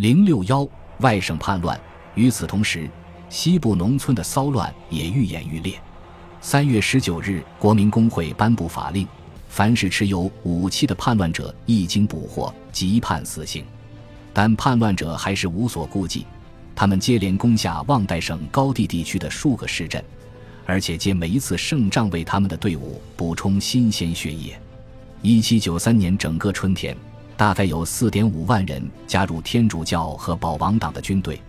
零六幺外省叛乱。与此同时，西部农村的骚乱也愈演愈烈。三月十九日，国民工会颁布法令，凡是持有武器的叛乱者，一经捕获，即判死刑。但叛乱者还是无所顾忌，他们接连攻下旺代省高地地区的数个市镇，而且借每一次胜仗为他们的队伍补充新鲜血液。一七九三年整个春天。大概有四点五万人加入天主教和保王党的军队，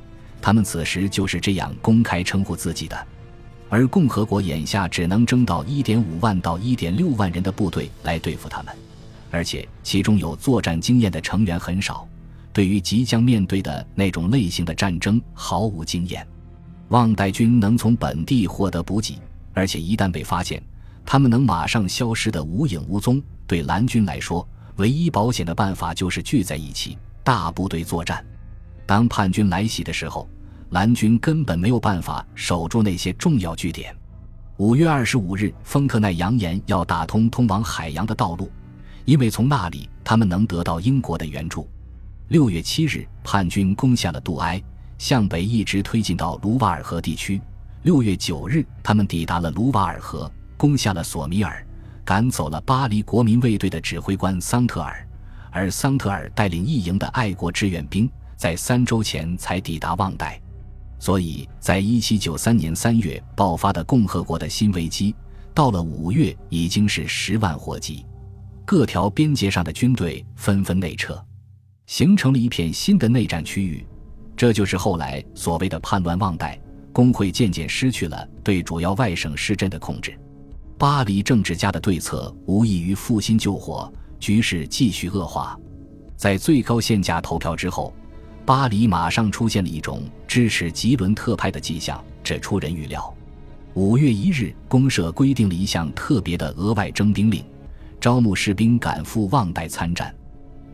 他们此时就是这样公开称呼自己的。而共和国眼下只能征到一点五万到一点六万人的部队来对付他们，而且其中有作战经验的成员很少，对于即将面对的那种类型的战争毫无经验。旺代军能从本地获得补给，而且一旦被发现，他们能马上消失得无影无踪。对蓝军来说，唯一保险的办法就是聚在一起，大部队作战。当叛军来袭的时候，蓝军根本没有办法守住那些重要据点。五月二十五日，丰特奈扬言要打通通往海洋的道路，因为从那里他们能得到英国的援助。六月七日，叛军攻下了杜埃，向北一直推进到卢瓦尔河地区。六月九日，他们抵达了卢瓦尔河，攻下了索米尔。赶走了巴黎国民卫队的指挥官桑特尔，而桑特尔带领一营的爱国志愿兵在三周前才抵达旺代，所以在一七九三年三月爆发的共和国的新危机，到了五月已经是十万火急，各条边界上的军队纷纷内撤，形成了一片新的内战区域，这就是后来所谓的叛乱旺代。工会渐渐失去了对主要外省市镇的控制。巴黎政治家的对策无异于负心救火，局势继续恶化。在最高限价投票之后，巴黎马上出现了一种支持吉伦特派的迹象，这出人预料。五月一日，公社规定了一项特别的额外征兵令，招募士兵赶赴旺代参战。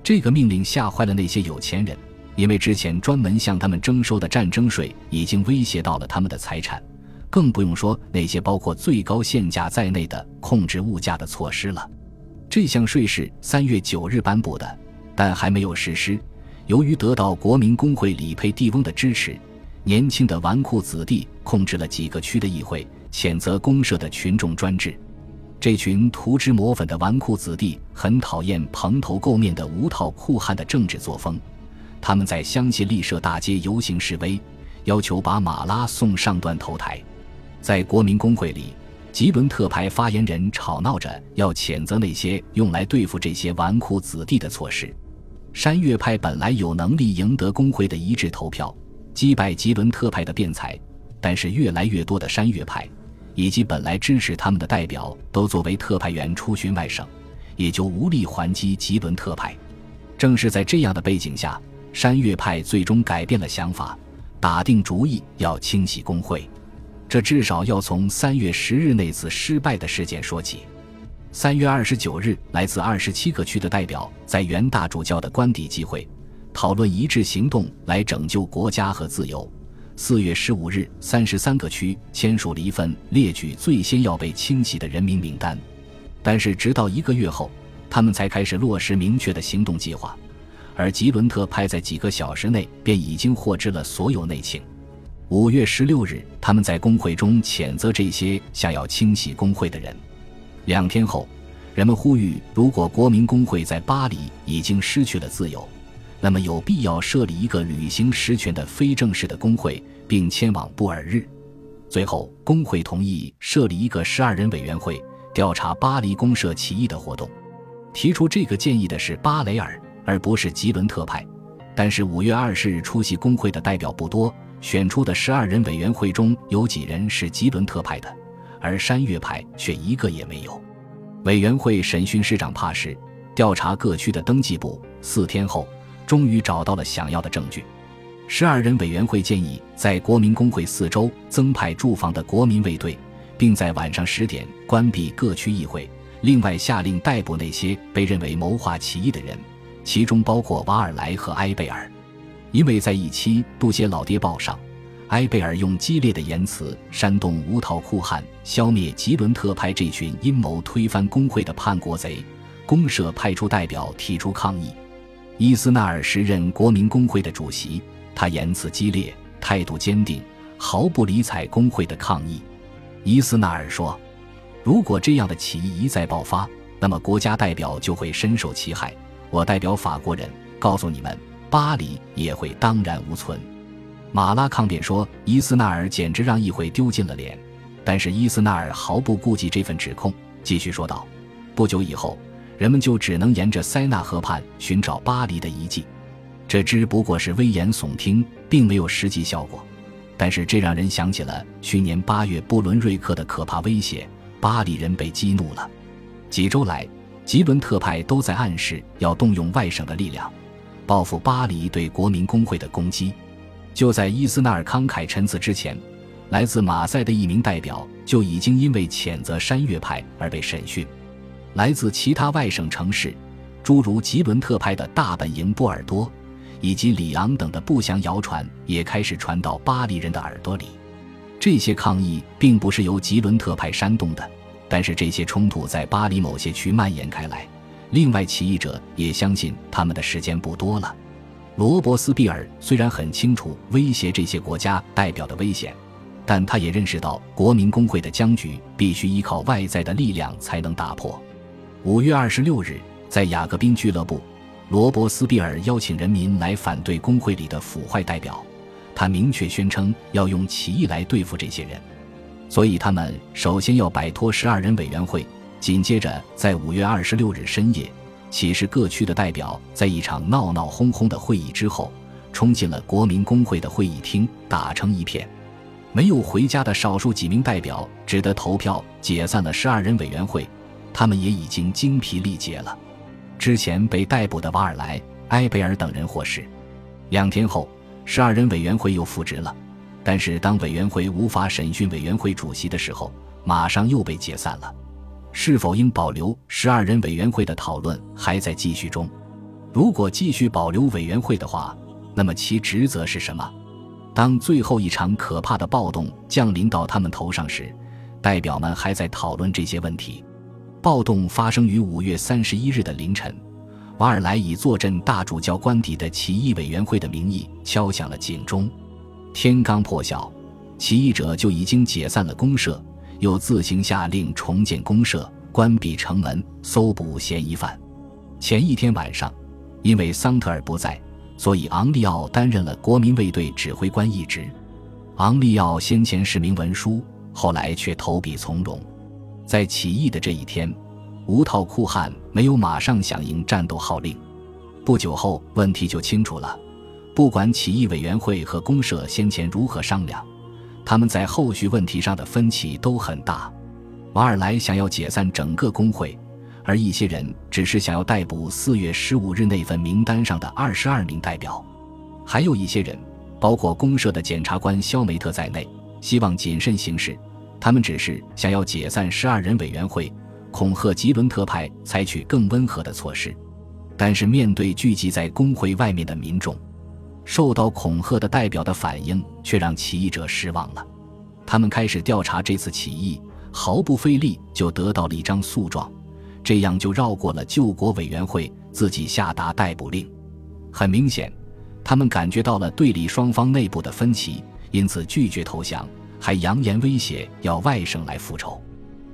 这个命令吓坏了那些有钱人，因为之前专门向他们征收的战争税已经威胁到了他们的财产。更不用说那些包括最高限价在内的控制物价的措施了。这项税是三月九日颁布的，但还没有实施。由于得到国民工会里佩蒂翁的支持，年轻的纨绔子弟控制了几个区的议会，谴责公社的群众专制。这群涂脂抹粉的纨绔子弟很讨厌蓬头垢面的无套酷汉的政治作风，他们在香榭丽舍大街游行示威，要求把马拉送上断头台。在国民工会里，吉伦特派发言人吵闹着要谴责那些用来对付这些纨绔子弟的措施。山岳派本来有能力赢得工会的一致投票，击败吉伦特派的辩才，但是越来越多的山岳派以及本来支持他们的代表都作为特派员出巡外省，也就无力还击吉伦特派。正是在这样的背景下，山岳派最终改变了想法，打定主意要清洗工会。这至少要从三月十日那次失败的事件说起。三月二十九日，来自二十七个区的代表在元大主教的官邸集会，讨论一致行动来拯救国家和自由。四月十五日，三十三个区签署了一份列举最先要被清洗的人民名单，但是直到一个月后，他们才开始落实明确的行动计划，而吉伦特派在几个小时内便已经获知了所有内情。五月十六日，他们在工会中谴责这些想要清洗工会的人。两天后，人们呼吁：如果国民工会在巴黎已经失去了自由，那么有必要设立一个履行实权的非正式的工会，并迁往布尔日。最后，工会同意设立一个十二人委员会，调查巴黎公社起义的活动。提出这个建议的是巴雷尔，而不是吉伦特派。但是五月二十日出席工会的代表不多。选出的十二人委员会中有几人是吉伦特派的，而山岳派却一个也没有。委员会审讯市长帕什，调查各区的登记簿。四天后，终于找到了想要的证据。十二人委员会建议在国民工会四周增派驻防的国民卫队，并在晚上十点关闭各区议会。另外下令逮捕那些被认为谋划起义的人，其中包括瓦尔莱和埃贝尔。因为在一期《杜歇老爹报》上，埃贝尔用激烈的言辞煽动无套酷汉消灭吉伦特派这群阴谋推翻工会的叛国贼，公社派出代表提出抗议。伊斯纳尔时任国民工会的主席，他言辞激烈，态度坚定，毫不理睬工会的抗议。伊斯纳尔说：“如果这样的起义一再爆发，那么国家代表就会深受其害。我代表法国人告诉你们，巴黎也会荡然无存。”马拉抗辩说：“伊斯纳尔简直让议会丢尽了脸。”但是伊斯纳尔毫不顾忌这份指控，继续说道：“不久以后。”人们就只能沿着塞纳河畔寻找巴黎的遗迹，这只不过是危言耸听，并没有实际效果。但是这让人想起了去年八月布伦瑞克的可怕威胁，巴黎人被激怒了。几周来，吉伦特派都在暗示要动用外省的力量，报复巴黎对国民工会的攻击。就在伊斯纳尔慷慨陈词之前，来自马赛的一名代表就已经因为谴责山岳派而被审讯。来自其他外省城市，诸如吉伦特派的大本营波尔多，以及里昂等的不祥谣传也开始传到巴黎人的耳朵里。这些抗议并不是由吉伦特派煽动的，但是这些冲突在巴黎某些区蔓延开来。另外，起义者也相信他们的时间不多了。罗伯斯庇尔虽然很清楚威胁这些国家代表的危险，但他也认识到国民工会的僵局必须依靠外在的力量才能打破。五月二十六日，在雅各宾俱乐部，罗伯斯庇尔邀请人民来反对工会里的腐坏代表。他明确宣称要用起义来对付这些人，所以他们首先要摆脱十二人委员会。紧接着，在五月二十六日深夜，启事各区的代表在一场闹闹哄哄的会议之后，冲进了国民工会的会议厅，打成一片。没有回家的少数几名代表只得投票解散了十二人委员会。他们也已经精疲力竭了。之前被逮捕的瓦尔莱、埃贝尔等人获释。两天后，十二人委员会又复职了。但是，当委员会无法审讯委员会主席的时候，马上又被解散了。是否应保留十二人委员会的讨论还在继续中。如果继续保留委员会的话，那么其职责是什么？当最后一场可怕的暴动降临到他们头上时，代表们还在讨论这些问题。暴动发生于五月三十一日的凌晨，瓦尔莱以坐镇大主教官邸的起义委员会的名义敲响了警钟。天刚破晓，起义者就已经解散了公社，又自行下令重建公社、关闭城门、搜捕嫌疑犯。前一天晚上，因为桑特尔不在，所以昂利奥担任了国民卫队指挥官一职。昂利奥先前是名文书，后来却投笔从戎。在起义的这一天，无套酷汉没有马上响应战斗号令。不久后，问题就清楚了。不管起义委员会和公社先前如何商量，他们在后续问题上的分歧都很大。瓦尔莱想要解散整个工会，而一些人只是想要逮捕四月十五日那份名单上的二十二名代表。还有一些人，包括公社的检察官肖梅特在内，希望谨慎行事。他们只是想要解散十二人委员会，恐吓吉伦特派采取更温和的措施。但是面对聚集在工会外面的民众，受到恐吓的代表的反应却让起义者失望了。他们开始调查这次起义，毫不费力就得到了一张诉状，这样就绕过了救国委员会，自己下达逮捕令。很明显，他们感觉到了对立双方内部的分歧，因此拒绝投降。还扬言威胁要外省来复仇。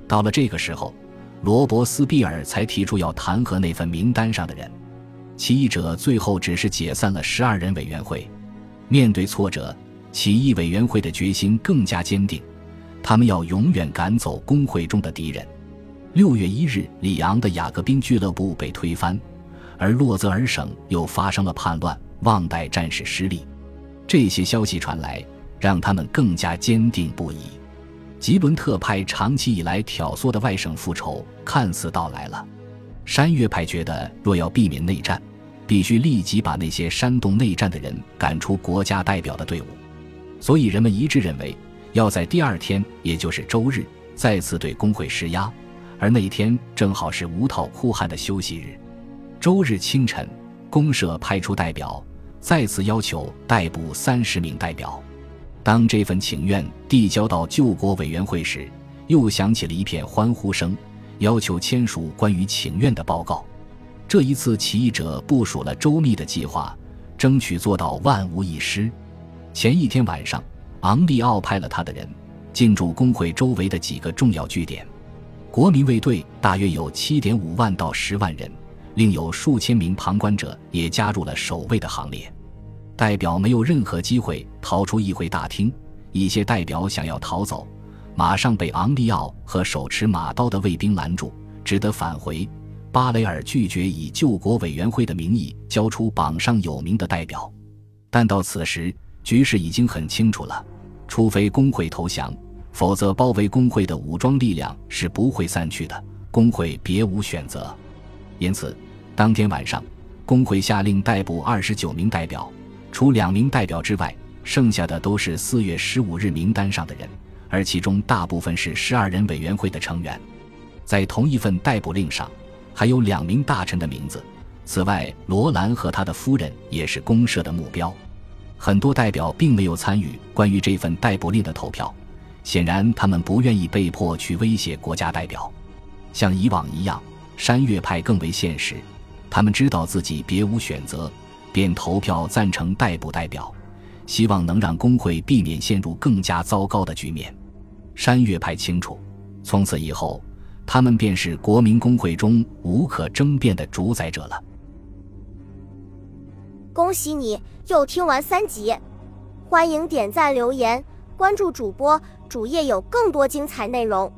到了这个时候，罗伯斯庇尔才提出要弹劾那份名单上的人。起义者最后只是解散了十二人委员会。面对挫折，起义委员会的决心更加坚定，他们要永远赶走工会中的敌人。六月一日，里昂的雅各宾俱乐部被推翻，而洛泽尔省又发生了叛乱，旺代战士失利。这些消息传来。让他们更加坚定不移。吉伦特派长期以来挑唆的外省复仇看似到来了。山岳派觉得，若要避免内战，必须立即把那些煽动内战的人赶出国家代表的队伍。所以，人们一致认为，要在第二天，也就是周日，再次对工会施压。而那一天正好是无套酷汉的休息日。周日清晨，公社派出代表，再次要求逮捕三十名代表。当这份请愿递交到救国委员会时，又响起了一片欢呼声，要求签署关于请愿的报告。这一次，起义者部署了周密的计划，争取做到万无一失。前一天晚上，昂利奥派了他的人进驻工会周围的几个重要据点。国民卫队大约有七点五万到十万人，另有数千名旁观者也加入了守卫的行列。代表没有任何机会逃出议会大厅，一些代表想要逃走，马上被昂利奥和手持马刀的卫兵拦住，只得返回。巴雷尔拒绝以救国委员会的名义交出榜上有名的代表，但到此时局势已经很清楚了：除非工会投降，否则包围工会的武装力量是不会散去的。工会别无选择，因此当天晚上，工会下令逮捕二十九名代表，除两名代表之外，剩下的都是四月十五日名单上的人，而其中大部分是十二人委员会的成员。在同一份逮捕令上。还有两名大臣的名字。此外，罗兰和他的夫人也是公社的目标。很多代表并没有参与关于这份逮捕令的投票，显然他们不愿意被迫去威胁国家代表。像以往一样，山岳派更为现实，他们知道自己别无选择，便投票赞成逮捕代表，希望能让工会避免陷入更加糟糕的局面。山岳派清楚，从此以后。他们便是国民工会中无可争辩的主宰者了。恭喜你又听完三集，欢迎点赞、留言、关注主播，主页有更多精彩内容。